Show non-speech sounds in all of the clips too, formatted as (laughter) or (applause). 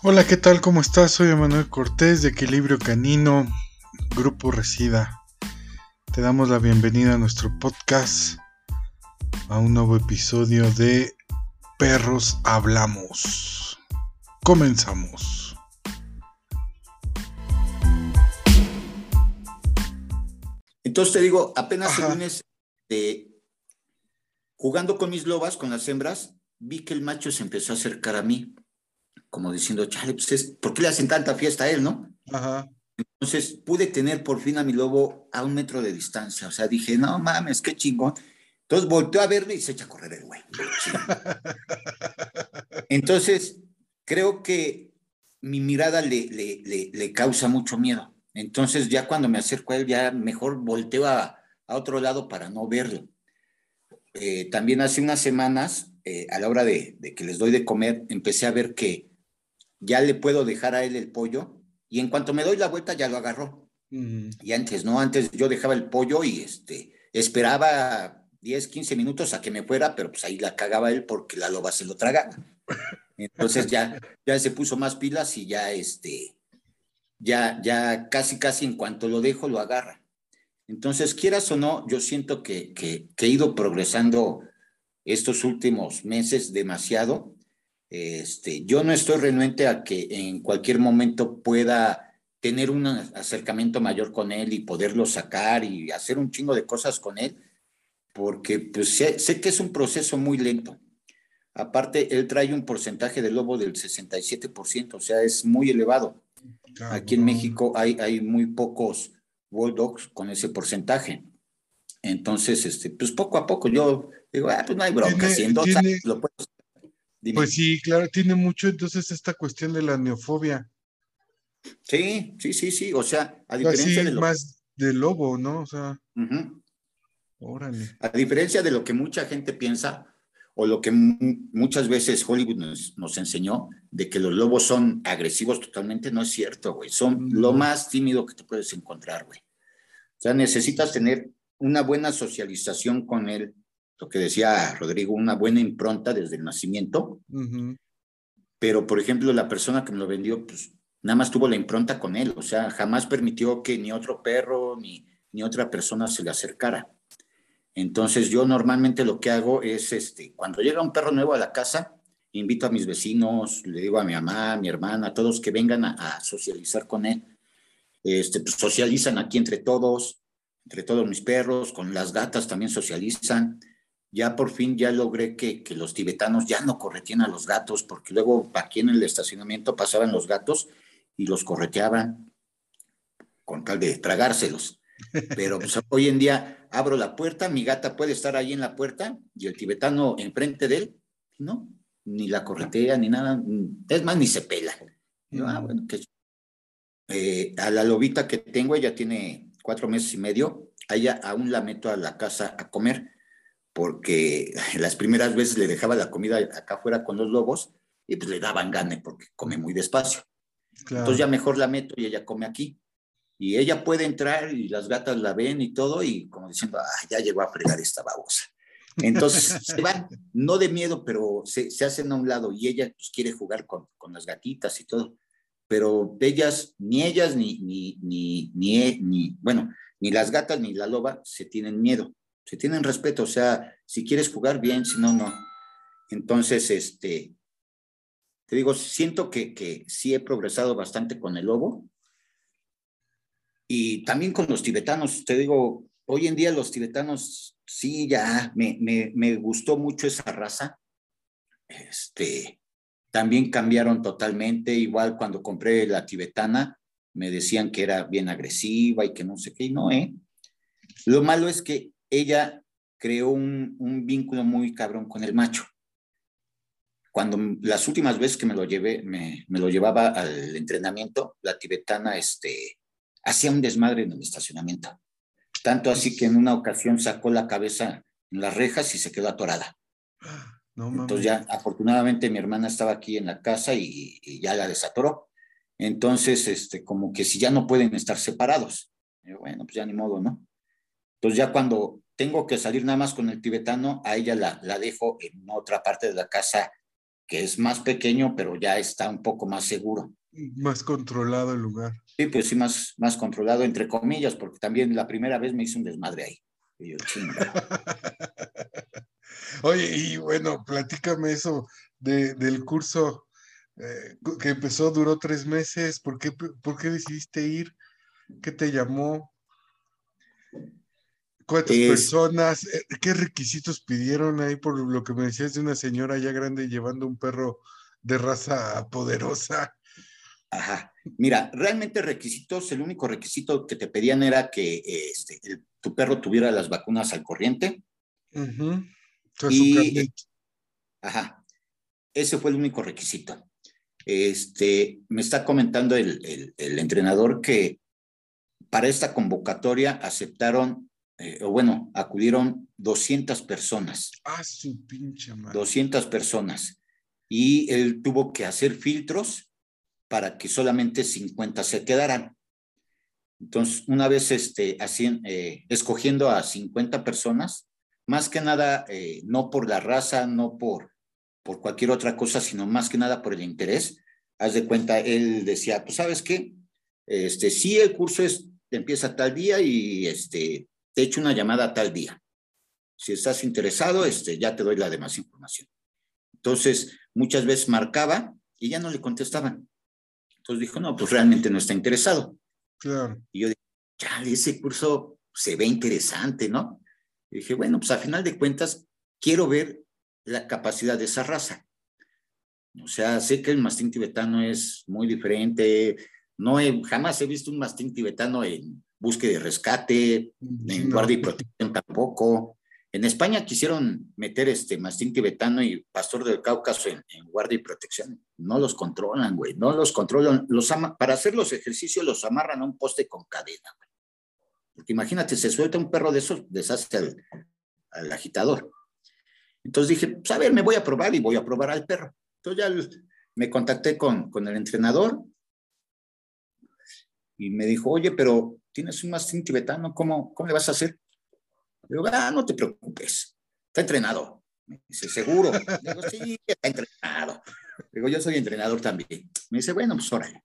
Hola, ¿qué tal? ¿Cómo estás? Soy Emanuel Cortés de Equilibrio Canino, Grupo Resida. Te damos la bienvenida a nuestro podcast, a un nuevo episodio de Perros Hablamos. Comenzamos. Entonces te digo, apenas el lunes de jugando con mis lobas, con las hembras, vi que el macho se empezó a acercar a mí, como diciendo, chale, pues ¿por qué le hacen tanta fiesta a él, no? Ajá. Entonces pude tener por fin a mi lobo a un metro de distancia. O sea, dije, no mames, qué chingón. Entonces volteó a verme y se echa a correr el güey. (laughs) Entonces, creo que mi mirada le, le, le, le, causa mucho miedo. Entonces, ya cuando me acerco a él, ya mejor volteo a, a otro lado para no verlo. Eh, también hace unas semanas, eh, a la hora de, de, que les doy de comer, empecé a ver que ya le puedo dejar a él el pollo y en cuanto me doy la vuelta ya lo agarró. Mm. Y antes, ¿no? Antes yo dejaba el pollo y este, esperaba 10, 15 minutos a que me fuera, pero pues ahí la cagaba él porque la loba se lo tragaba. Entonces ya, ya se puso más pilas y ya este, ya, ya casi, casi en cuanto lo dejo, lo agarra. Entonces, quieras o no, yo siento que, que, que he ido progresando estos últimos meses demasiado este, yo no estoy renuente a que en cualquier momento pueda tener un acercamiento mayor con él y poderlo sacar y hacer un chingo de cosas con él, porque pues sé, sé que es un proceso muy lento. Aparte, él trae un porcentaje de lobo del 67%, o sea, es muy elevado. Aquí en México hay, hay muy pocos bulldogs con ese porcentaje. Entonces, este, pues poco a poco yo digo, ah, pues no hay bronca, si en dos años lo puedo pues sí, claro, tiene mucho entonces esta cuestión de la neofobia. Sí, sí, sí, sí. O sea, a diferencia de lo... más de lobo, ¿no? O sea. Órale. A diferencia de lo que mucha gente piensa, o lo que muchas veces Hollywood nos, nos, enseñó, de que los lobos son agresivos totalmente, no es cierto, güey. Son lo más tímido que te puedes encontrar, güey. O sea, necesitas tener una buena socialización con él, lo que decía Rodrigo, una buena impronta desde el nacimiento. Pero, por ejemplo, la persona que me lo vendió, pues nada más tuvo la impronta con él, o sea, jamás permitió que ni otro perro ni, ni otra persona se le acercara. Entonces, yo normalmente lo que hago es, este, cuando llega un perro nuevo a la casa, invito a mis vecinos, le digo a mi mamá, a mi hermana, a todos que vengan a, socializar con él. Este, pues, socializan aquí entre todos, entre todos mis perros, con las gatas también socializan ya por fin ya logré que, que, los tibetanos ya no corretean a los gatos, porque luego aquí en el estacionamiento pasaban los gatos y los correteaban con tal de tragárselos. (laughs) Pero pues, hoy en día abro la puerta, mi gata puede estar ahí en la puerta y el tibetano enfrente de él, no, ni la corretea ni nada, es más, ni se pela. ah, bueno, que... Eh, a la lobita que tengo, ella tiene cuatro meses y medio, a ella aún la meto a la casa a comer porque (laughs) las primeras veces le dejaba la comida acá afuera con los lobos y pues le daban gane porque come muy despacio. Entonces ya mejor la meto y ella come aquí. Y ella puede entrar y las gatas la ven y todo y como diciendo, ah, ya llegó a fregar esta babosa. Entonces (laughs) se van, no de miedo, pero se, se, hacen a un lado y ella pues, quiere jugar con, con las gatitas y todo. Pero ellas, ni ellas, ni, ni, ni, ni, bueno, ni las gatas ni la loba se tienen miedo se tienen respeto, o sea, si quieres jugar bien, si no, no. Entonces, este, te digo, siento que, que sí he progresado bastante con el lobo y también con los tibetanos. Te digo, hoy en día los tibetanos, sí, ya me, me, me gustó mucho esa raza. Este, también cambiaron totalmente, igual cuando compré la tibetana, me decían que era bien agresiva y que no sé qué, y no, ¿eh? Lo malo es que ella creó un, un, vínculo muy cabrón con el macho. Cuando las últimas veces que me lo llevé, me, me lo llevaba al entrenamiento, la tibetana este, hacía un desmadre en el estacionamiento. Tanto así que en una ocasión sacó la cabeza en las rejas y se quedó atorada. No, Entonces ya, afortunadamente, mi hermana estaba aquí en la casa y, y, ya la desatoró. Entonces, este, como que si ya no pueden estar separados. bueno, pues ya ni modo, ¿no? Entonces ya cuando tengo que salir nada más con el tibetano, a ella la, la dejo en otra parte de la casa que es más pequeño, pero ya está un poco más seguro. Más controlado el lugar. Sí, pues sí, más, más controlado, entre comillas, porque también la primera vez me hice un desmadre ahí. (laughs) Oye, y bueno, platícame eso del curso eh, que empezó, duró tres meses. ¿Por qué, ¿Por qué decidiste ir? ¿Qué te llamó? ¿Cuántas personas? Eh, ¿Qué requisitos pidieron ahí por lo que me decías de una señora ya grande llevando un perro de raza poderosa? Ajá. Mira, realmente requisitos, el único requisito que te pedían era que este, tu perro tuviera las vacunas al corriente. y, ajá. Ese fue el único requisito. Este, me está comentando el entrenador que para esta convocatoria aceptaron eh, o bueno, acudieron 200 personas. Ah, su pinche madre. 200 personas. Y él tuvo que hacer filtros para que solamente 50 se quedaran. Entonces, una vez este, así, eh, escogiendo a 50 personas, más que nada, eh, no por la raza, no por, por cualquier otra cosa, sino más que nada por el interés, haz de cuenta, él decía, pues, ¿sabes qué? Este, sí, el curso es, empieza tal día y este, te echo una llamada tal día. Si estás interesado, este, ya te doy la demás información. Entonces, muchas veces marcaba y ya no le contestaban. Entonces dijo, no, pues realmente no está interesado. Claro. Y yo dije, ya, ese curso se ve interesante, ¿no? Y dije, bueno, pues a final de cuentas, quiero ver la capacidad de esa raza. O sea, sé que el mastín tibetano es muy diferente. No he, jamás he visto un mastín tibetano en, búsqueda y rescate, en guardia y protección tampoco. En España quisieron meter este mastín tibetano y pastor del Cáucaso en, guardia y protección. No los controlan, güey, no los controlan. Los para hacer los ejercicios los amarran a un poste con cadena, güey. Porque imagínate, se suelta un perro de esos, deshace al, al agitador. Entonces dije, pues a ver, me voy a probar y voy a probar al perro. Entonces ya me contacté con, con el entrenador y me dijo, oye, pero tienes un mastín tibetano, ¿cómo, cómo le vas a hacer? Le digo, ah, no te preocupes, está entrenado. Me dice, ¿seguro? Le digo, sí, está entrenado. Le digo, yo soy entrenador también. Me dice, bueno, pues órale.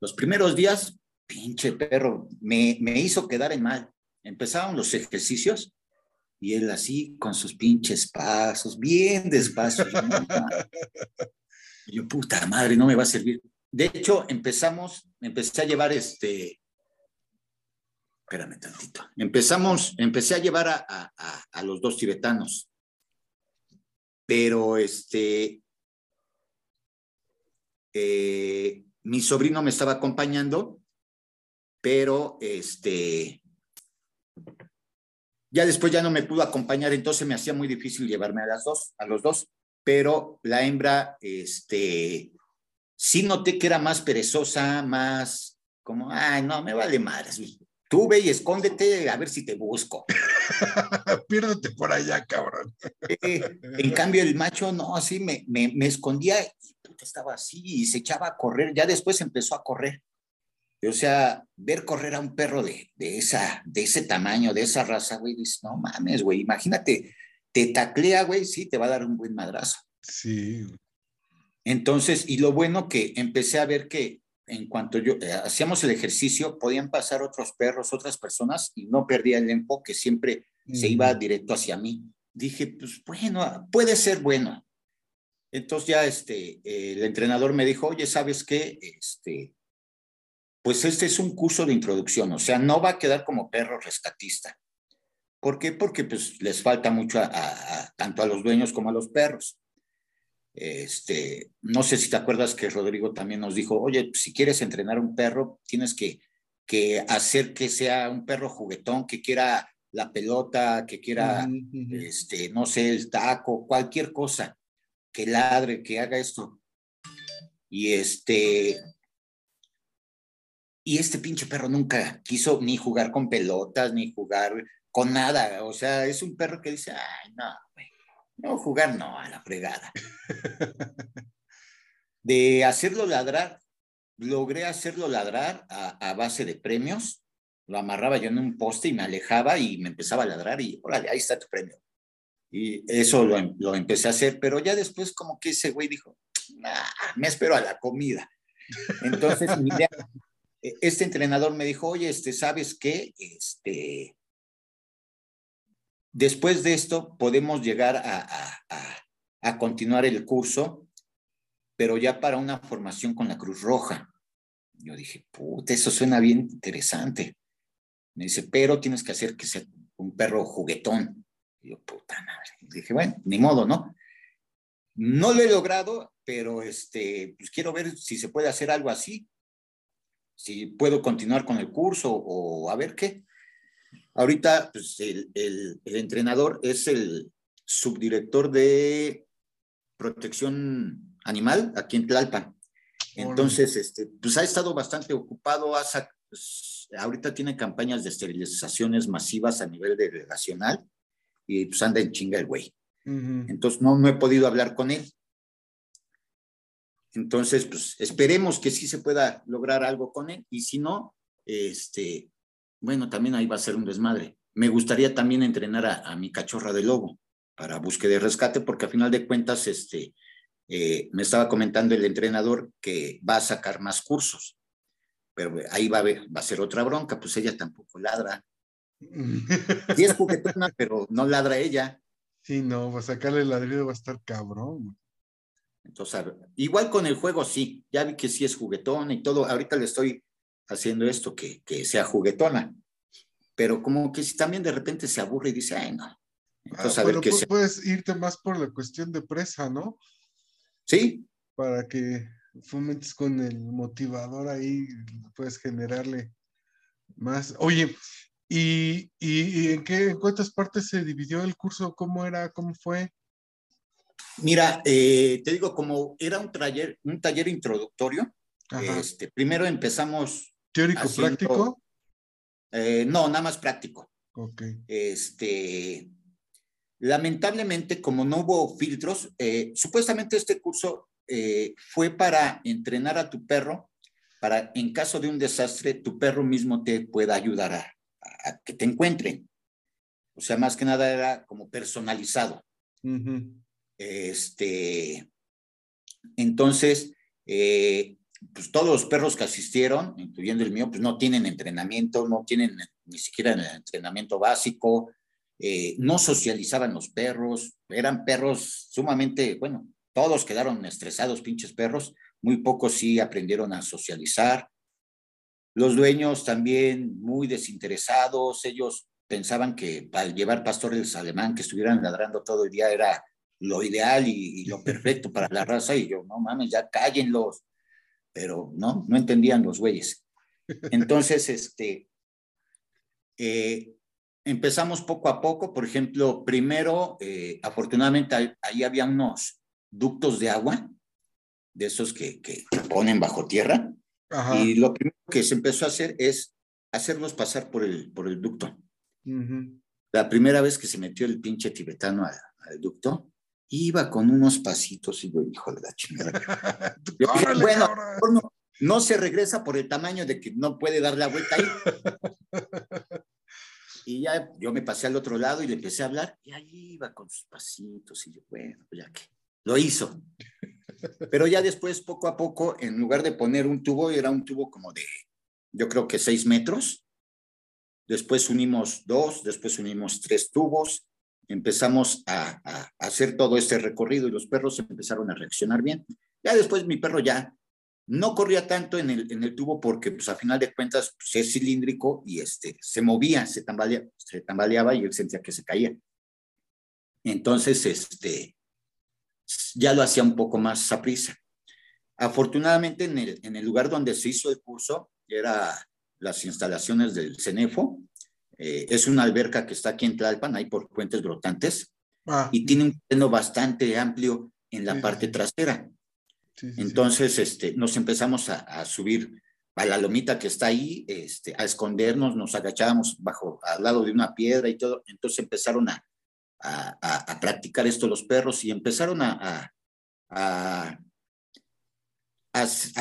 Los primeros días, pinche perro, me, me hizo quedar en mal. Empezaron los ejercicios y él así con sus pinches pasos, bien despacio. Y yo, puta madre, no me va a servir. De hecho, empezamos, empecé a llevar este, espérame tantito. Empezamos, empecé a llevar a, los dos tibetanos, pero este, eh, mi sobrino me estaba acompañando, pero este, ya después ya no me pudo acompañar, entonces me hacía muy difícil llevarme a las dos, a los dos, pero la hembra, este, sí noté que era más perezosa, más como, ay, no, me vale madre, Tú ve y escóndete a ver si te busco. (laughs) Piérdete por allá, cabrón. en cambio, el macho, no, así me, me, escondía y estaba así y se echaba a correr. Ya después empezó a correr. O sea, ver correr a un perro de, de, esa, de ese tamaño, de esa raza, güey, dices, no mames, güey, imagínate, te taclea, güey, sí, te va a dar un buen madrazo. Sí. Entonces, y lo bueno que empecé a ver que en cuanto yo eh, hacíamos el ejercicio, podían pasar otros perros, otras personas y no perdía el enfoque, siempre se iba directo hacia mí. Dije, pues bueno, puede ser bueno. Entonces ya este, el entrenador me dijo, oye, ¿sabes qué? Este, pues este es un curso de introducción, o sea, no va a quedar como perro rescatista. ¿Por qué? Porque pues les falta mucho tanto a los dueños como a los perros. Este, no sé si te acuerdas que Rodrigo también nos dijo, oye, si quieres entrenar un perro, tienes que, que hacer que sea un perro juguetón, que quiera la pelota, que quiera, este, no sé, el taco, cualquier cosa, que ladre, que haga esto. Y este, y este pinche perro nunca quiso ni jugar con pelotas, ni jugar con nada. O sea, es un perro que dice, ay, no, güey no, jugar no, a la fregada. (laughs) De hacerlo ladrar, logré hacerlo ladrar a, base de premios. Lo amarraba yo en un poste y me alejaba y me empezaba a ladrar y, órale, ahí está tu premio. Y eso lo, em, lo empecé a hacer, pero ya después como que ese güey dijo, me espero a la comida. Entonces, e, este entrenador me dijo, oye, este, ¿sabes qué? Este, después de esto podemos llegar a, continuar el curso, pero ya para una formación con la Cruz Roja. Yo dije, puta, eso suena bien interesante. Me dice, pero tienes que hacer que sea un perro juguetón. Yo, puta madre. dije, bueno, ni modo, ¿no? No lo he logrado, pero este, pues quiero ver si se puede hacer algo así, si puedo continuar con el curso o a ver qué. Ahorita, pues el, el, el entrenador es el subdirector de protección animal aquí en Tlalpan. Entonces, este, pues ha estado bastante ocupado, pues, ahorita tiene campañas de esterilizaciones masivas a nivel delegacional y pues anda en chinga el güey. Entonces, no, no he podido hablar con él. Entonces, pues esperemos que sí se pueda lograr algo con él y si no, este, bueno, también ahí va a ser un desmadre. Me gustaría también entrenar a, a mi cachorra de lobo para búsqueda y rescate porque a final de cuentas, este, eh, me estaba comentando el entrenador que va a sacar más cursos, pero ahí va a, va a ser otra bronca, pues ella tampoco ladra. Sí es (laughs) juguetona, pero no ladra ella. Sí, no, va a sacarle el ladrido va a estar cabrón. Entonces, igual con el juego sí, ya vi que sí es juguetona y todo, ahorita le estoy haciendo esto, que, que sea juguetona, pero como que si también de repente se aburre y dice, ay, no. Entonces, a ver qué puedes irte más por la cuestión de presa, ¿no? Sí. Para que fomentes con el motivador ahí, puedes generarle más. Oye, ¿y, en qué, en cuántas partes se dividió el curso? ¿Cómo era? ¿Cómo fue? Mira, eh, te digo, como era un taller, un taller introductorio, este, primero empezamos. ¿Teórico práctico? Eh, no, nada más práctico. Ok. Este, Lamentablemente, como no hubo filtros, eh, supuestamente este curso eh, fue para entrenar a tu perro, para en caso de un desastre, tu perro mismo te pueda ayudar a, que te encuentren. O sea, más que nada era como personalizado. Este, entonces, eh, pues todos los perros que asistieron, incluyendo el mío, pues no tienen entrenamiento, no tienen ni siquiera el entrenamiento básico, eh, no socializaban los perros, eran perros sumamente, bueno, todos quedaron estresados, pinches perros, muy pocos sí aprendieron a socializar. Los dueños también muy desinteresados, ellos pensaban que al llevar pastores alemán que estuvieran ladrando todo el día era lo ideal y, lo (laughs) perfecto para la raza y yo, no mames, ya cállenlos. Pero no, no entendían los güeyes. Entonces, (laughs) este, eh, empezamos poco a poco, por ejemplo, primero, eh, afortunadamente ahí, había unos ductos de agua, de esos que, que ponen bajo tierra, y lo primero que se empezó a hacer es hacerlos pasar por el, por el ducto. La primera vez que se metió el pinche tibetano al, ducto, iba con unos pasitos y yo, hijo de la chingada. (laughs) bueno, no, no se regresa por el tamaño de que no puede dar la vuelta ahí. (laughs) Y ya yo me pasé al otro lado y le empecé a hablar y ahí iba con sus pasitos y yo, bueno, pues ya que lo hizo. Pero ya después, poco a poco, en lugar de poner un tubo, era un tubo como de, yo creo que seis metros. Después unimos dos, después unimos tres tubos. Empezamos a, a hacer todo este recorrido y los perros empezaron a reaccionar bien. Ya después mi perro ya no corría tanto en el, en el tubo porque, pues, a final de cuentas, pues, es cilíndrico y este, se movía, se, tambalea, se tambaleaba y él sentía que se caía. Entonces, este, ya lo hacía un poco más a prisa. Afortunadamente, en el, en el lugar donde se hizo el curso, era las instalaciones del CENEFO. Eh, es una alberca que está aquí en Tlalpan, ahí por Puentes Brotantes, ah. y tiene un terreno bastante amplio en la parte trasera. Entonces, este, nos empezamos a, subir a la lomita que está ahí, este, a escondernos, nos agachábamos bajo, al lado de una piedra y todo. Entonces empezaron a, a, practicar esto los perros y empezaron a, a,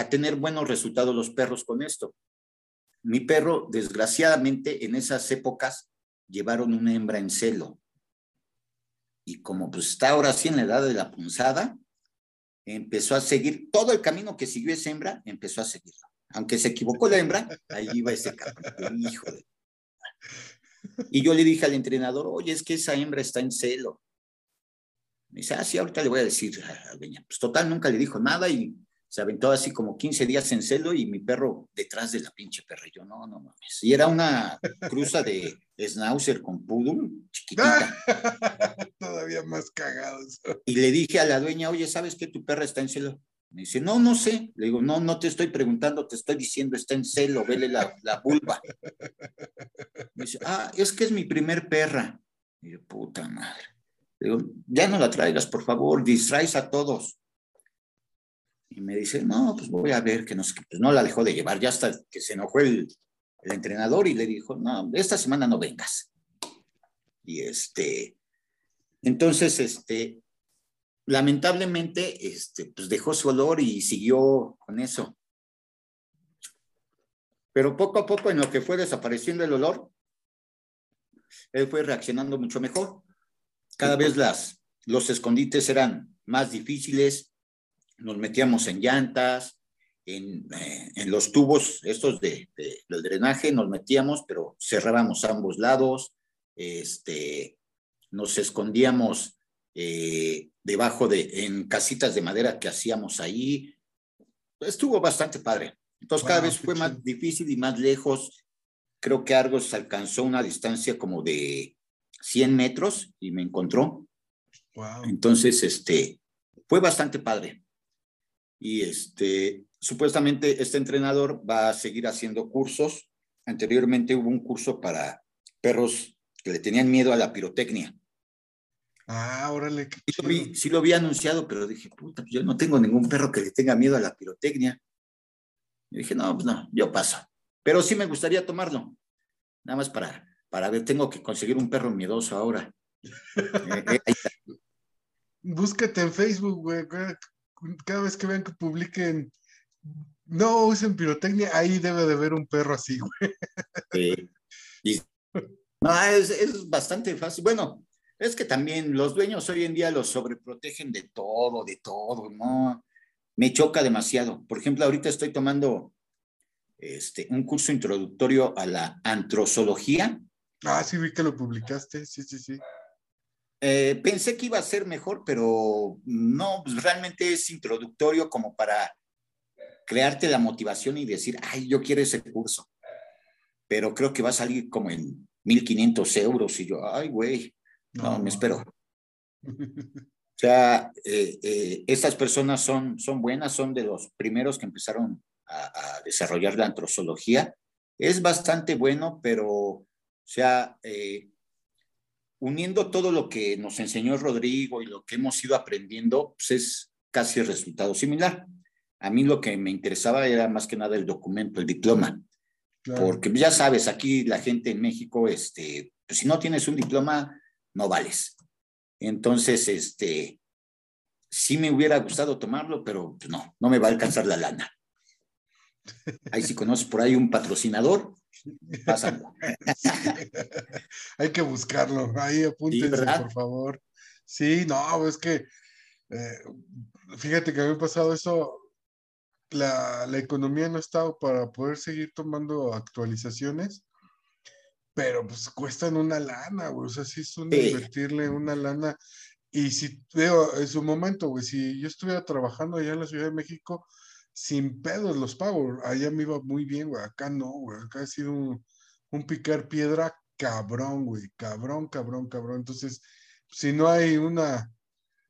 tener buenos resultados los perros con esto. Mi perro, desgraciadamente, en esas épocas llevaron una hembra en celo. y como pues está ahora sí en la edad de la punzada, empezó a seguir todo el camino que siguió esa hembra, empezó a seguirlo. Aunque se equivocó la hembra, ahí iba ese cabrón, hijo de... Y yo le dije al entrenador, oye, es que esa hembra está en celo. Me dice, ah, sí, ahorita le voy a decir a Beña. Pues total, nunca le dijo nada y se aventó así como 15 días en celo y mi perro detrás de la pinche perra. Yo, no, no mames. Y era una cruza de (laughs) schnauzer con poodle, chiquitita. (laughs) Todavía más cagados. Y le dije a la dueña, oye, ¿sabes que tu perra está en celo? Me dice, no, no sé. Le digo, no, no te estoy preguntando, te estoy diciendo, está en celo, vele la, la vulva. (laughs) Me dice, ah, es que es mi primer perra. Y yo, puta madre. Le digo, ya no la traigas, por favor, distraes a todos. Y me dice, no, pues voy a ver que no pues no la dejó de llevar, ya hasta que se enojó el, el entrenador y le dijo, no, esta semana no vengas. Y este, entonces, este, lamentablemente, este, pues dejó su olor y siguió con eso. Pero poco a poco, en lo que fue desapareciendo el olor, él fue reaccionando mucho mejor. Cada vez las, los escondites eran más difíciles, nos metíamos en llantas, en, eh, en los tubos estos de, del drenaje, nos metíamos, pero cerrábamos ambos lados, este, nos escondíamos eh, debajo de, en casitas de madera que hacíamos ahí. Estuvo bastante padre. Entonces cada vez fue más difícil y más lejos. Creo que Argos alcanzó una distancia como de 100 metros y me encontró. Entonces, este, fue bastante padre. Y este, supuestamente este entrenador va a seguir haciendo cursos. Anteriormente hubo un curso para perros que le tenían miedo a la pirotecnia. Ah, órale. Sí lo, vi, sí lo había anunciado, pero dije, puta, yo no tengo ningún perro que le tenga miedo a la pirotecnia. Y dije, no, pues no, yo paso. Pero sí me gustaría tomarlo. Nada más para, para ver, tengo que conseguir un perro miedoso ahora. (laughs) Eh, eh, Búscate en Facebook, güey. Cada vez que vean que publiquen, no usen pirotecnia, ahí debe de haber un perro así, güey. Sí. no, es, es bastante fácil. Bueno, es que también los dueños hoy en día los sobreprotegen de todo, de todo, ¿no? Me choca demasiado. Por ejemplo, ahorita estoy tomando este, un curso introductorio a la antrozoología. Ah, sí, vi que lo publicaste, sí, sí, sí. Eh, pensé que iba a ser mejor, pero no, pues realmente es introductorio como para crearte la motivación y decir, ay, yo quiero ese curso. Pero creo que va a salir como en 1.500 euros y yo, ay, güey, no, me espero. (laughs) O sea, eh, eh, estas personas son, son buenas, son de los primeros que empezaron a, desarrollar la antrozoología. Es bastante bueno, pero, o sea, eh, uniendo todo lo que nos enseñó Rodrigo y lo que hemos ido aprendiendo, pues es casi el resultado similar. A mí lo que me interesaba era más que nada el documento, el diploma. Porque ya sabes, aquí la gente en México, este, pues si no tienes un diploma, no vales. Entonces, este, sí me hubiera gustado tomarlo, pero pues, no, no me va a alcanzar la lana. (laughs) Ahí si conoces por ahí un patrocinador, pásalo. (laughs) Hay que buscarlo, ahí apúntense, por favor. Sí, no, es que, eh, fíjate que había pasado eso, la, la economía no estaba para poder seguir tomando actualizaciones pero pues cuestan una lana, güey. O sea, sí es un invertirle una lana. Y si veo en su momento, güey, si yo estuviera trabajando allá en la Ciudad de México, sin pedos los pago. Allá me iba muy bien, güey. Acá no, güey. Acá ha sido un, picar piedra cabrón, güey. Cabrón, cabrón, cabrón. Entonces, si no hay una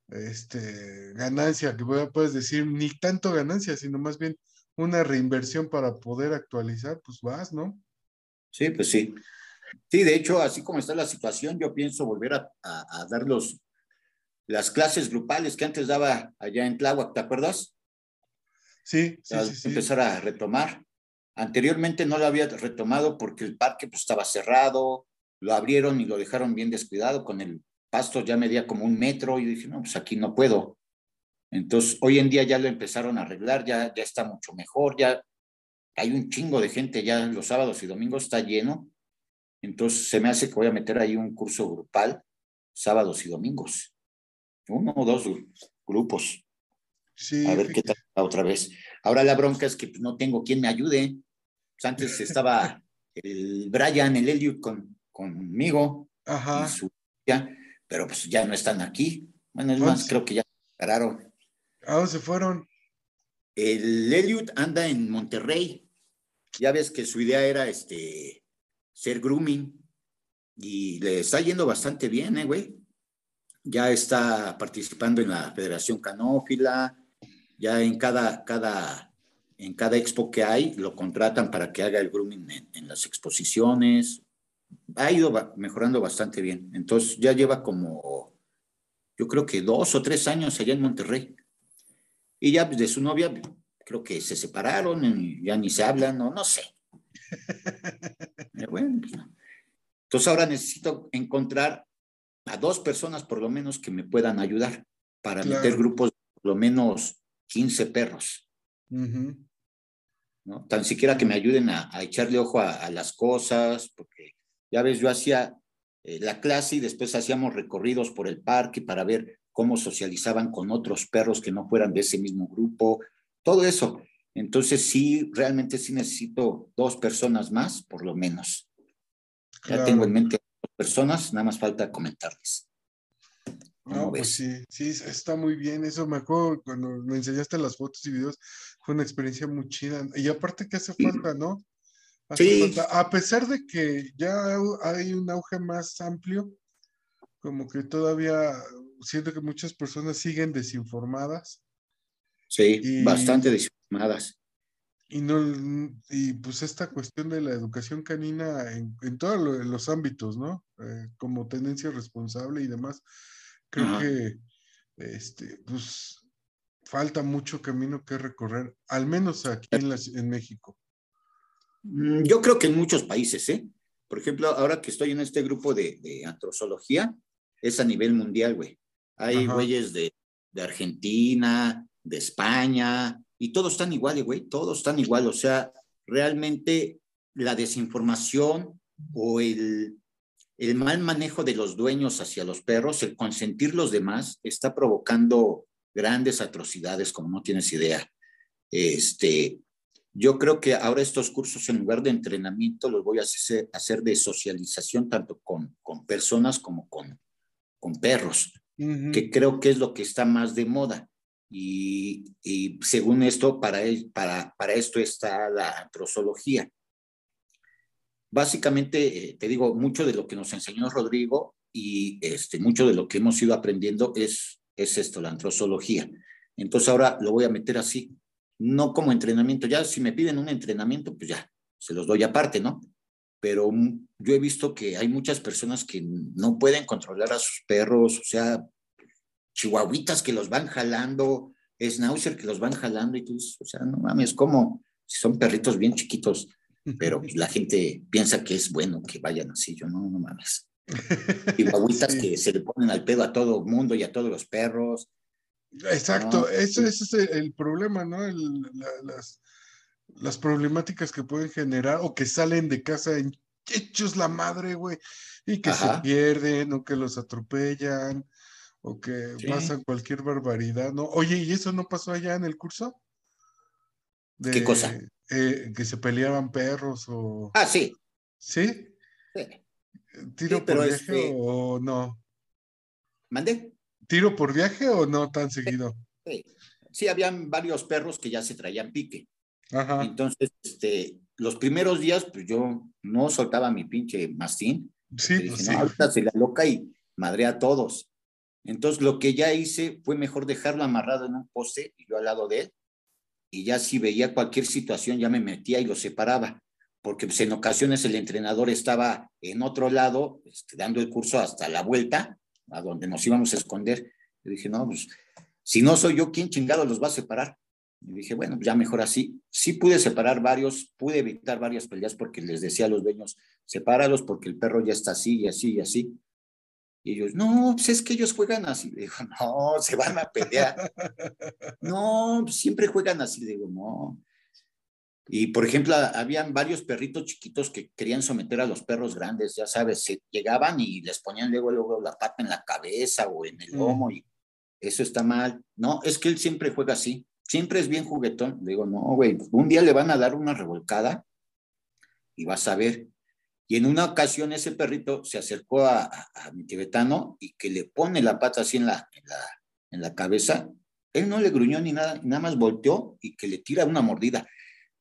este, ganancia, que puedes decir, ni tanto ganancia, sino más bien una reinversión para poder actualizar, pues vas, ¿no? Sí, pues sí. Sí, de hecho, así como está la situación, yo pienso volver a, dar los, las clases grupales que antes daba allá en Tláhuac, ¿te acuerdas? Sí, sí, sí, Empezar a retomar. Anteriormente no lo había retomado porque el parque pues, estaba cerrado, lo abrieron y lo dejaron bien descuidado, con el pasto ya medía como un metro y dije, no, pues aquí no puedo. Entonces, hoy en día ya lo empezaron a arreglar, ya, ya está mucho mejor, ya hay un chingo de gente, ya los sábados y domingos está lleno entonces se me hace que voy a meter ahí un curso grupal sábados y domingos. Uno o dos grupos. Sí, a ver qué tal otra vez. Ahora la bronca es que pues, no tengo quien me ayude. Pues, antes (laughs) estaba el Brian, el Elliot con, conmigo. Ajá. pero pues ya no están aquí. Bueno, es más, creo que ya se pararon. ¿A dónde se fueron? El Elliot anda en Monterrey. Ya ves que su idea era este ser grooming y le está yendo bastante bien, ¿eh, güey? Ya está participando en la Federación Canófila, ya en cada, cada, en cada expo que hay lo contratan para que haga el grooming en, las exposiciones. Ha ido mejorando bastante bien. Entonces ya lleva como, yo creo que dos o tres años allá en Monterrey. Y ya de su novia, creo que se separaron, ya ni se hablan, no, no sé. (laughs) bueno, pues entonces ahora necesito encontrar a dos personas por lo menos que me puedan ayudar para meter grupos por lo menos 15 perros. ¿no? Tan siquiera que me ayuden a, echarle ojo a, las cosas, porque ya ves, yo hacía eh, la clase y después hacíamos recorridos por el parque para ver cómo socializaban con otros perros que no fueran de ese mismo grupo, todo eso. Entonces sí, realmente sí necesito dos personas más, por lo menos. Ya tengo en mente dos personas, nada más falta comentarles. No, pues sí, sí, está muy bien. Eso me acuerdo cuando me enseñaste las fotos y videos, fue una experiencia muy chida. Y aparte que hace falta, ¿no? sí. A pesar de que ya hay un auge más amplio, como que todavía siento que muchas personas siguen desinformadas. Sí, bastante desinformadas y no y pues esta cuestión de la educación canina en, en todos los ámbitos, ¿no? Eh, como tendencia responsable y demás, creo que este, pues falta mucho camino que recorrer, al menos aquí en, en México. Mm, yo creo que en muchos países, ¿eh? Por ejemplo, ahora que estoy en este grupo de, de antrozoología, es a nivel mundial, güey. Hay güeyes de, de Argentina, de España, y todos están iguales, güey, todos están igual. O sea, realmente la desinformación o el, el mal manejo de los dueños hacia los perros, el consentir los demás, está provocando grandes atrocidades, como no tienes idea. Este, yo creo que ahora estos cursos, en lugar de entrenamiento, los voy a hacer, hacer de socialización, tanto con, con personas como con, con perros, que creo que es lo que está más de moda. Y, según esto, para, para, para esto está la antrozoología. Básicamente, eh, te digo, mucho de lo que nos enseñó Rodrigo y este, mucho de lo que hemos ido aprendiendo es, es esto, la antrozoología. Entonces ahora lo voy a meter así, no como entrenamiento. Ya si me piden un entrenamiento, pues ya, se los doy aparte, ¿no? Pero yo he visto que hay muchas personas que no pueden controlar a sus perros, o sea, chihuahuitas que los van jalando, schnauzer que los van jalando y tú o sea, no mames, como si son perritos bien chiquitos, pero pues, la gente piensa que es bueno que vayan así, yo no, no mames. Chihuahuitas que se le ponen al pedo a todo mundo y a todos los perros. Exacto, ese, es el, problema, ¿no? las, las problemáticas que pueden generar o que salen de casa en hechos la madre, güey, y que se pierden o que los atropellan o que pasa cualquier barbaridad, ¿no? Oye, ¿y eso no pasó allá en el curso? ¿Qué cosa? Eh, que se peleaban perros o... Ah, sí. ¿Sí? Sí. ¿Tiro por viaje este o no? ¿Mande? ¿Tiro por viaje o no tan seguido? Sí. sí, habían varios perros que ya se traían pique. Ajá. Entonces, este, los primeros días, pues yo no soltaba mi pinche mastín. Sí, pues sí. ahorita se la loca y madre a todos. Entonces lo que ya hice fue mejor dejarlo amarrado en un poste y yo al lado de él. Y ya si veía cualquier situación ya me metía y lo separaba, porque pues, en ocasiones el entrenador estaba en otro lado, este, dando el curso hasta la vuelta, a donde nos íbamos a esconder. Yo dije, no, pues si no soy yo, ¿quién chingado los va a separar? Y dije, bueno, pues ya mejor así. Sí pude separar varios, pude evitar varias peleas porque les decía a los dueños, sepáralos porque el perro ya está así y así y así. Y ellos, no, pues es que ellos juegan así. Le digo, no, se van a pelear. no, pues siempre juegan así. Le digo, no. Y por ejemplo, habían varios perritos chiquitos que querían someter a los perros grandes, ya sabes, se llegaban y les ponían luego, luego la pata en la cabeza o en el mm. lomo y eso está mal. No, es que él siempre juega así, siempre es bien juguetón. Le digo, no, güey, un día le van a dar una revolcada y vas a ver. Y en una ocasión ese perrito se acercó a, mi tibetano y que le pone la pata así en la, en la, en la cabeza. Él no le gruñó ni nada, nada más volteó y que le tira una mordida.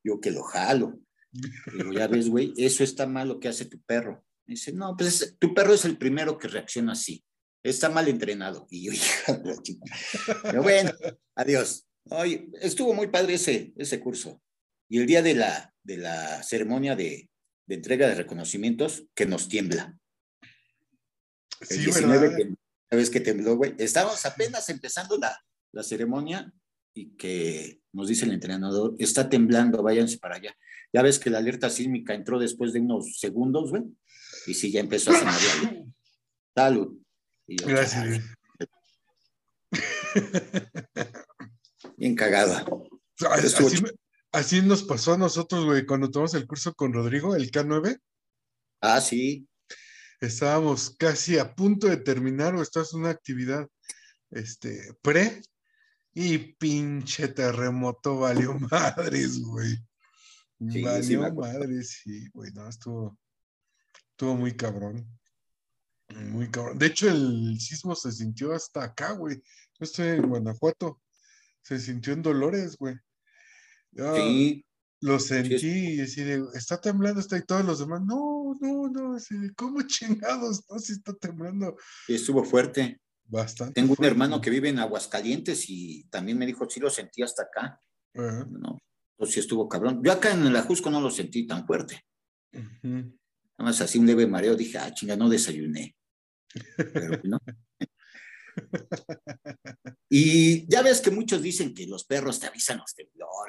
Yo que lo jalo. Digo, ya ves, güey, eso está mal lo que hace tu perro. dice, no, pues tu perro es el primero que reacciona así. Está mal entrenado. Y yo, (laughs) hija la chica. Pero bueno, adiós. Oye, estuvo muy padre ese, ese curso. Y el día de la, de la ceremonia de, de entrega de reconocimientos, que nos tiembla. El sí, 19, que, ¿sabes que tembló, güey? Estábamos apenas empezando la, la ceremonia y que nos dice el entrenador, está temblando, váyanse para allá. Ya ves que la alerta sísmica entró después de unos segundos, güey, y sí, ya empezó a sonar. (laughs) Salud. Gracias. Bien cagada. (laughs) Así, nos pasó a nosotros, güey, cuando tomamos el curso con Rodrigo, el K9. Ah, sí. Estábamos casi a punto de terminar, o esta es una actividad este, pre, y pinche terremoto valió (laughs) madres, güey. valió madres, sí, güey, no, estuvo, estuvo muy cabrón. Muy cabrón. De hecho, el sismo se sintió hasta acá, güey. Yo estoy en Guanajuato. Se sintió en Dolores, güey. Sí. Lo sentí y así está temblando, está y todos los demás, no, no, no, así ¿cómo (laughs) chingados? No, si está temblando. estuvo fuerte. Bastante. Tengo un hermano que vive en Aguascalientes y también me dijo, sí lo sentí hasta acá. No, pues sí estuvo cabrón. Yo acá en el Ajusco no lo sentí tan fuerte. Nada más así un leve mareo, dije, ah, chinga, no desayuné. Pero no. (laughs) y ya ves que muchos dicen que los perros te avisan los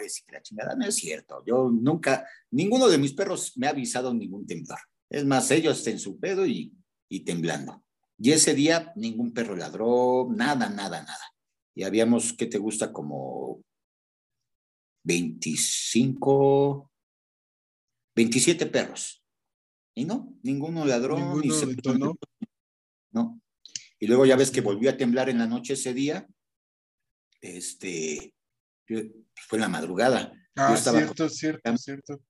temblores y que la chingada no es cierto. Yo nunca, ninguno de mis perros me ha avisado ningún temblor. Es más, ellos en su pedo y, y temblando. Y ese día ningún perro ladró, nada, nada, nada. Y habíamos, ¿qué te gusta? Como 25, 27 perros. Y no, ninguno ladró, ni se no. no. Y luego ya ves que volvió a temblar en la noche ese día. Este, fue en la madrugada. Ah, cierto, cierto, cierto.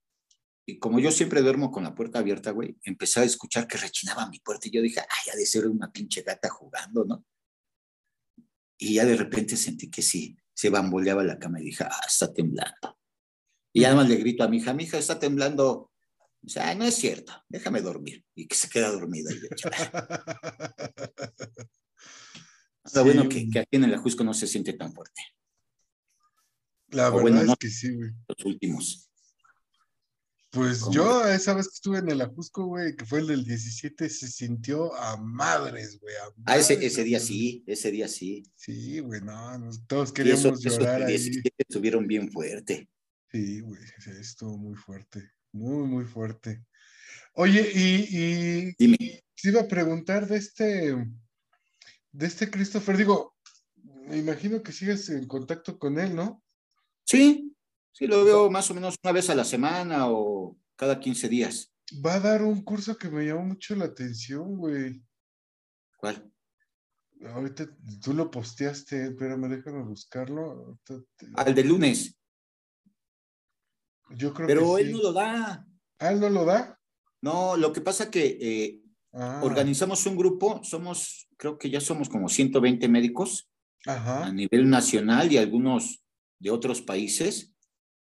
Y como yo siempre duermo con la puerta abierta, güey, empecé a escuchar que rechinaba mi puerta y yo dije, ay, ha de ser una pinche gata jugando, ¿no? Y ya de repente sentí que sí, se bamboleaba la cama y dije, ah, está temblando. Y además le grito a mi hija, mi hija está temblando. O sea, no es cierto, déjame dormir. Y que se queda dormida. Y Está (laughs) bueno que, que, aquí en el Ajusco no se siente tan fuerte. La verdad es que sí, güey. Los últimos. Pues yo esa vez que estuve en el Ajusco, güey, que fue el del 17, se sintió a madres, güey. ah, ese, ese día sí, ese día sí. Sí, güey, no, todos queríamos llorar ahí. estuvieron bien fuerte. Sí, güey, estuvo muy fuerte, muy, muy fuerte. Oye, y, y, te iba a preguntar de este, de este Christopher, digo, me imagino que sigues en contacto con él, ¿no? Sí, Sí, lo veo más o menos una vez a la semana o cada 15 días. Va a dar un curso que me llamó mucho la atención, güey. ¿Cuál? Ahorita tú lo posteaste, pero me déjame buscarlo. Al de lunes. Yo creo pero él no lo da. ¿Ah, él no lo da? No, lo que pasa que eh, ah. organizamos un grupo, somos, creo que ya somos como 120 médicos a nivel nacional y algunos de otros países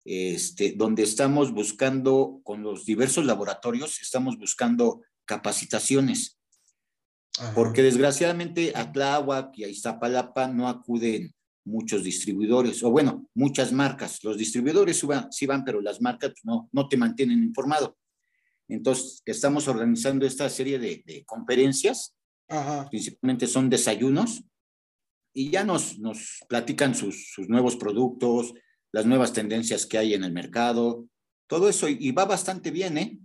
este, donde estamos buscando, con los diversos laboratorios, estamos buscando capacitaciones. Porque desgraciadamente a Tláhuac y a Iztapalapa no acuden muchos distribuidores, o bueno, muchas marcas. Los distribuidores sí van, pero las marcas pues, no, no te mantienen informado. Entonces, estamos organizando esta serie de, conferencias, principalmente son desayunos, y ya nos, nos platican sus, sus nuevos productos, las nuevas tendencias que hay en el mercado, todo eso, y va bastante bien, ¿eh?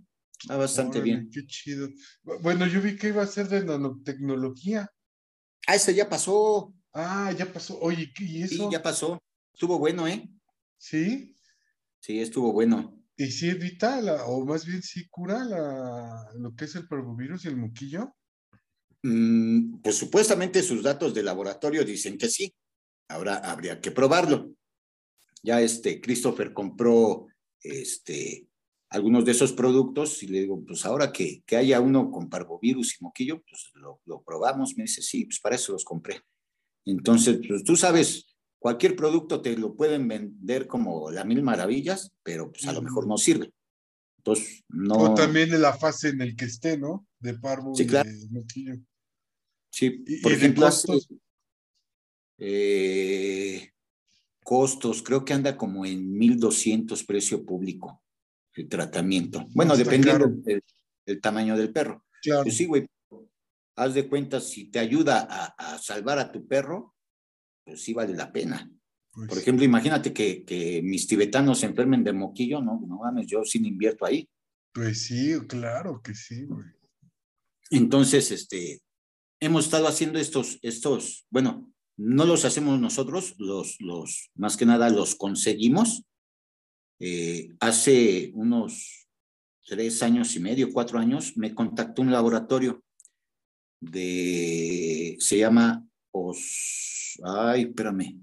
Va bastante bien. Qué chido. Bueno, yo vi que iba a ser de nanotecnología. Ah, ese ya pasó. Ah, ya pasó. Oye, ¿y eso? Sí, ya pasó. Estuvo bueno, ¿eh? Sí. Sí, estuvo bueno. ¿Y si evita, la, o más bien si cura la, lo que es el parvovirus y el moquillo? Mm, pues supuestamente sus datos de laboratorio dicen que sí. Ahora habría que probarlo. Ya este Christopher compró este algunos de esos productos y le digo, pues ahora que, que haya uno con parvovirus y moquillo, pues lo, lo, probamos. Me dice, sí, pues para eso los compré. Entonces, pues tú sabes, cualquier producto te lo pueden vender como la mil maravillas, pero pues a lo mejor no sirve. Entonces, no. O también en la fase en el que esté, ¿no? De parvo sí, claro. y de moquillo. Sí, por ejemplo, costos? Eh, costos, creo que anda como en 1200 precio público el tratamiento. Bueno, Está dependiendo del, del, tamaño del perro. Claro. Pues sí, güey. Haz de cuenta, si te ayuda a, a, salvar a tu perro, pues sí vale la pena. Pues Por ejemplo, imagínate que, que, mis tibetanos se enfermen de moquillo, no, no mames, yo sí invierto ahí. Pues sí, claro que sí, güey. Entonces, este, hemos estado haciendo estos, estos, bueno, no los hacemos nosotros, los, los, más que nada los conseguimos. Eh, hace unos tres años y medio, cuatro años, me contactó un laboratorio de, se llama Os, ay, espérame.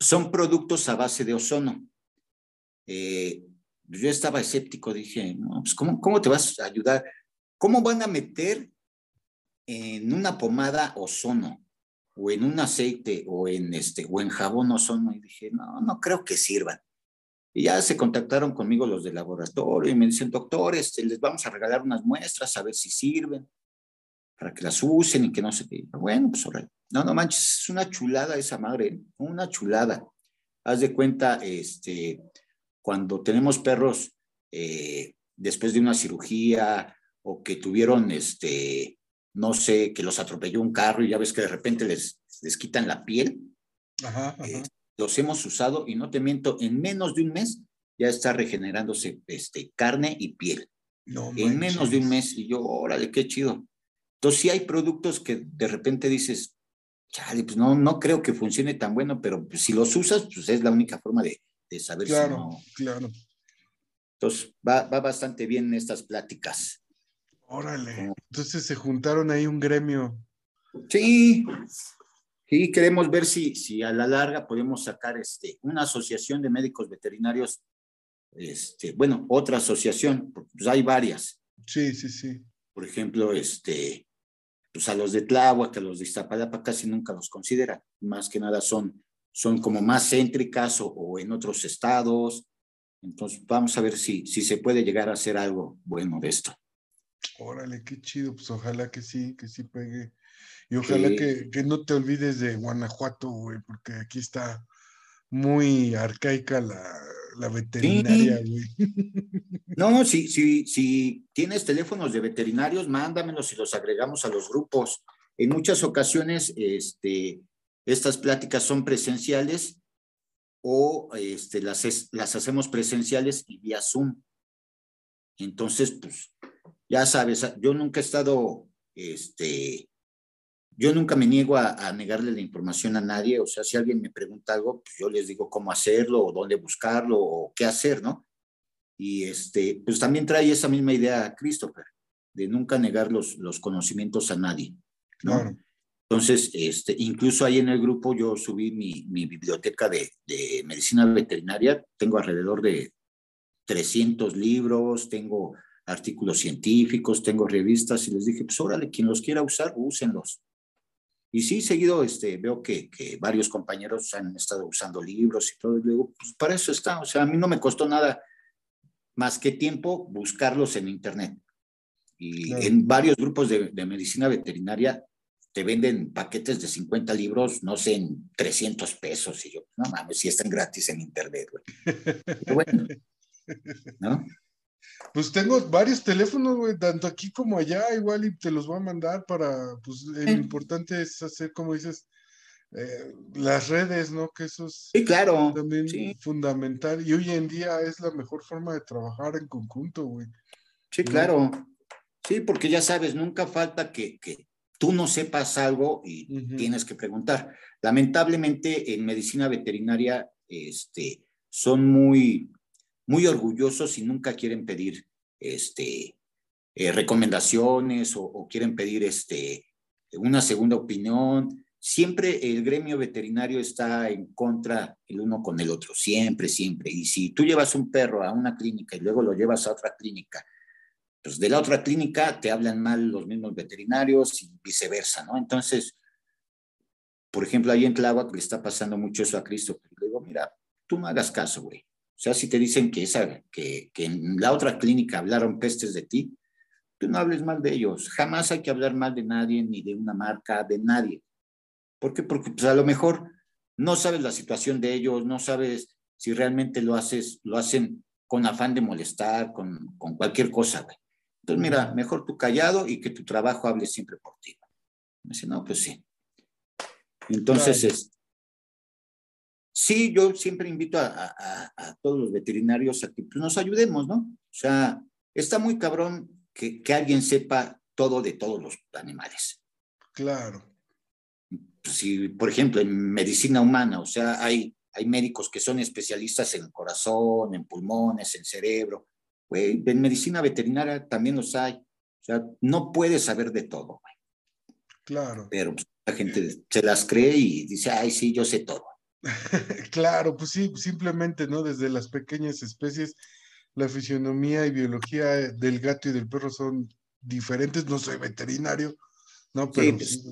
Son productos a base de ozono. Eh, yo estaba escéptico, dije, no, pues ¿cómo, ¿cómo te vas a ayudar? ¿Cómo van a meter en una pomada ozono? o en un aceite o en este o en jabón ozono y dije, no, no creo que sirvan. Y ya se contactaron conmigo los del laboratorio y me dicen, doctor, este, les vamos a regalar unas muestras a ver si sirven para que las usen y que no se qué. Bueno, pues no, no manches, es una chulada esa madre, una chulada. Haz de cuenta, este, cuando tenemos perros eh, después de una cirugía o que tuvieron, este, no sé, que los atropelló un carro y ya ves que de repente les, les quitan la piel. Ajá, ajá. Eh, los hemos usado y no te miento, en menos de un mes ya está regenerándose este, carne y piel. No en menos de un mes y yo, órale, qué chido. Entonces sí hay productos que de repente dices, chale, pues no, no creo que funcione tan bueno, pero pues, si los usas, pues es la única forma de, de saber claro, si no. Claro, Entonces va, va bastante bien estas pláticas. Órale. Entonces se juntaron ahí un gremio. Sí, sí, queremos ver si, si a la larga podemos sacar este, una asociación de médicos veterinarios, este, bueno, otra asociación, pues hay varias. Sí, sí, sí. Por ejemplo, este, pues a los de Tláhuac, a los de Iztapalapa casi nunca los consideran, más que nada son, son como más céntricas o, o en otros estados. Entonces, vamos a ver si, si se puede llegar a hacer algo bueno de esto. Órale, qué chido, pues ojalá que sí, que sí pegue. Y ojalá sí. que, que, no te olvides de Guanajuato, güey, porque aquí está muy arcaica la, la veterinaria, sí. güey. (laughs) No, si, si, si tienes teléfonos de veterinarios, mándamelos y los agregamos a los grupos. En muchas ocasiones, este, estas pláticas son presenciales o este, las, las hacemos presenciales y vía Zoom. Entonces, pues, ya sabes, yo nunca he estado, este, yo nunca me niego a, a, negarle la información a nadie, o sea, si alguien me pregunta algo, pues yo les digo cómo hacerlo, o dónde buscarlo, o qué hacer, ¿no? Y este, pues también trae esa misma idea a Christopher, de nunca negar los, los conocimientos a nadie, ¿no? Claro. Entonces, este, incluso ahí en el grupo yo subí mi, mi biblioteca de, de medicina veterinaria, tengo alrededor de 300 libros, tengo artículos científicos, tengo revistas y les dije, pues órale, quien los quiera usar, úsenlos. Y sí, seguido este, veo que, que varios compañeros han estado usando libros y todo, y digo, pues para eso está, o sea, a mí no me costó nada más que tiempo buscarlos en internet. Y claro. en varios grupos de, de, medicina veterinaria te venden paquetes de 50 libros, no sé, en 300 pesos. Y yo, no mames, si están gratis en internet, güey. (laughs) Pero bueno, ¿no? Pues tengo varios teléfonos, güey, tanto aquí como allá, igual y te los voy a mandar para, pues lo sí. importante es hacer, como dices, eh, las redes, ¿no? Que eso es sí, claro. también sí. fundamental y hoy en día es la mejor forma de trabajar en conjunto, güey. Sí, ¿no? claro. Sí, porque ya sabes, nunca falta que, que tú no sepas algo y uh -huh. tienes que preguntar. Lamentablemente en medicina veterinaria, este, son muy, muy orgullosos y nunca quieren pedir este, eh, recomendaciones o, quieren pedir este, una segunda opinión. Siempre el gremio veterinario está en contra el uno con el otro, siempre, siempre. Y si tú llevas un perro a una clínica y luego lo llevas a otra clínica, pues de la otra clínica te hablan mal los mismos veterinarios y viceversa, ¿no? Entonces, por ejemplo, ahí en Tláhuac le está pasando mucho eso a Cristo. Le digo, mira, tú no hagas caso, güey. O sea, si te dicen que, esa, que, que en la otra clínica hablaron pestes de ti, tú no hables mal de ellos. Jamás hay que hablar mal de nadie, ni de una marca, de nadie. ¿Por qué? Porque pues, a lo mejor no sabes la situación de ellos, no sabes si realmente lo haces, lo hacen con afán de molestar, con, con cualquier cosa, güey. Entonces, mira, mejor tú callado y que tu trabajo hable siempre por ti. Me dice, no, pues sí. Entonces, es, sí, yo siempre invito a, todos los veterinarios a que pues, nos ayudemos, ¿no? O sea, está muy cabrón que, alguien sepa todo de todos los animales. Claro. Si, por ejemplo, en medicina humana, o sea, hay, hay médicos que son especialistas en corazón, en pulmones, en cerebro. En medicina veterinaria también los hay. O sea, no puedes saber de todo, güey. Claro. Pero pues, la gente se las cree y dice, ay, sí, yo sé todo. (laughs) claro, pues sí, simplemente, ¿no? Desde las pequeñas especies, la fisionomía y biología del gato y del perro son diferentes. No soy veterinario, ¿no? Pero pues.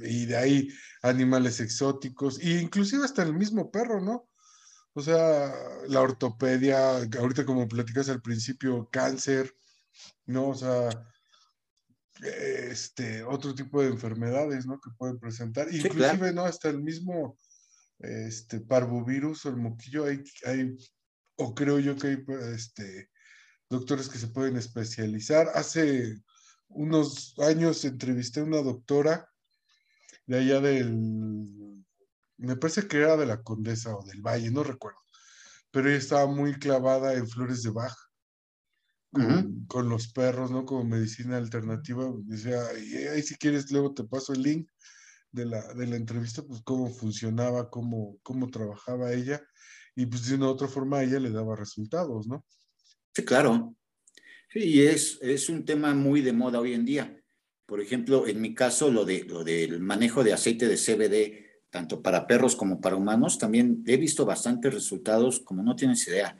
y de ahí animales exóticos, e inclusive hasta el mismo perro, ¿no? O sea, la ortopedia, ahorita como platicas al principio, cáncer, ¿no? O sea, este, otro tipo de enfermedades, ¿no? Que pueden presentar. Inclusive, ¿no? Hasta el mismo este, parvovirus o el moquillo, hay, hay, o creo yo que hay este, doctores que se pueden especializar. Hace unos años entrevisté a una doctora de allá del, me parece que era de la Condesa o del Valle, no recuerdo, pero ella estaba muy clavada en flores de Bach. Con, los perros, ¿no? Como medicina alternativa. Decía, ahí si quieres, luego te paso el link de la, de la entrevista, pues cómo funcionaba, cómo, cómo trabajaba ella, y pues de una u otra forma ella le daba resultados, ¿no? Sí, claro. Sí, y es, es un tema muy de moda hoy en día. Por ejemplo, en mi caso, lo, de, lo del manejo de aceite de CBD, tanto para perros como para humanos, también he visto bastantes resultados, como no tienes idea.